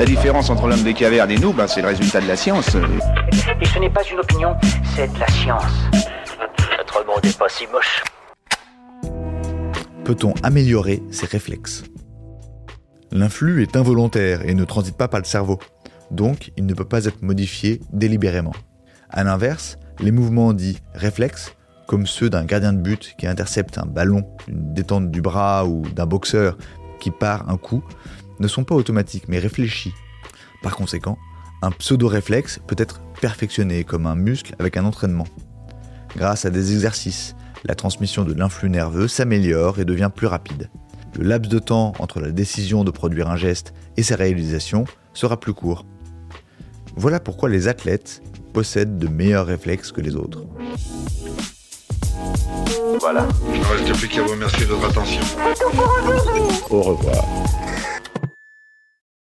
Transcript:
La différence entre l'homme des cavernes et nous, ben, c'est le résultat de la science. Et ce n'est pas une opinion, c'est de la science. Notre monde n'est pas si moche. Peut-on améliorer ses réflexes? L'influx est involontaire et ne transite pas par le cerveau, donc il ne peut pas être modifié délibérément. A l'inverse, les mouvements dits réflexes, comme ceux d'un gardien de but qui intercepte un ballon, une détente du bras ou d'un boxeur qui part un coup, ne sont pas automatiques mais réfléchis. Par conséquent, un pseudo-réflexe peut être perfectionné comme un muscle avec un entraînement. Grâce à des exercices, la transmission de l'influx nerveux s'améliore et devient plus rapide. Le laps de temps entre la décision de produire un geste et sa réalisation sera plus court. Voilà pourquoi les athlètes possèdent de meilleurs réflexes que les autres. Voilà. Il ne reste plus qu'à vous remercier de votre attention. Au revoir.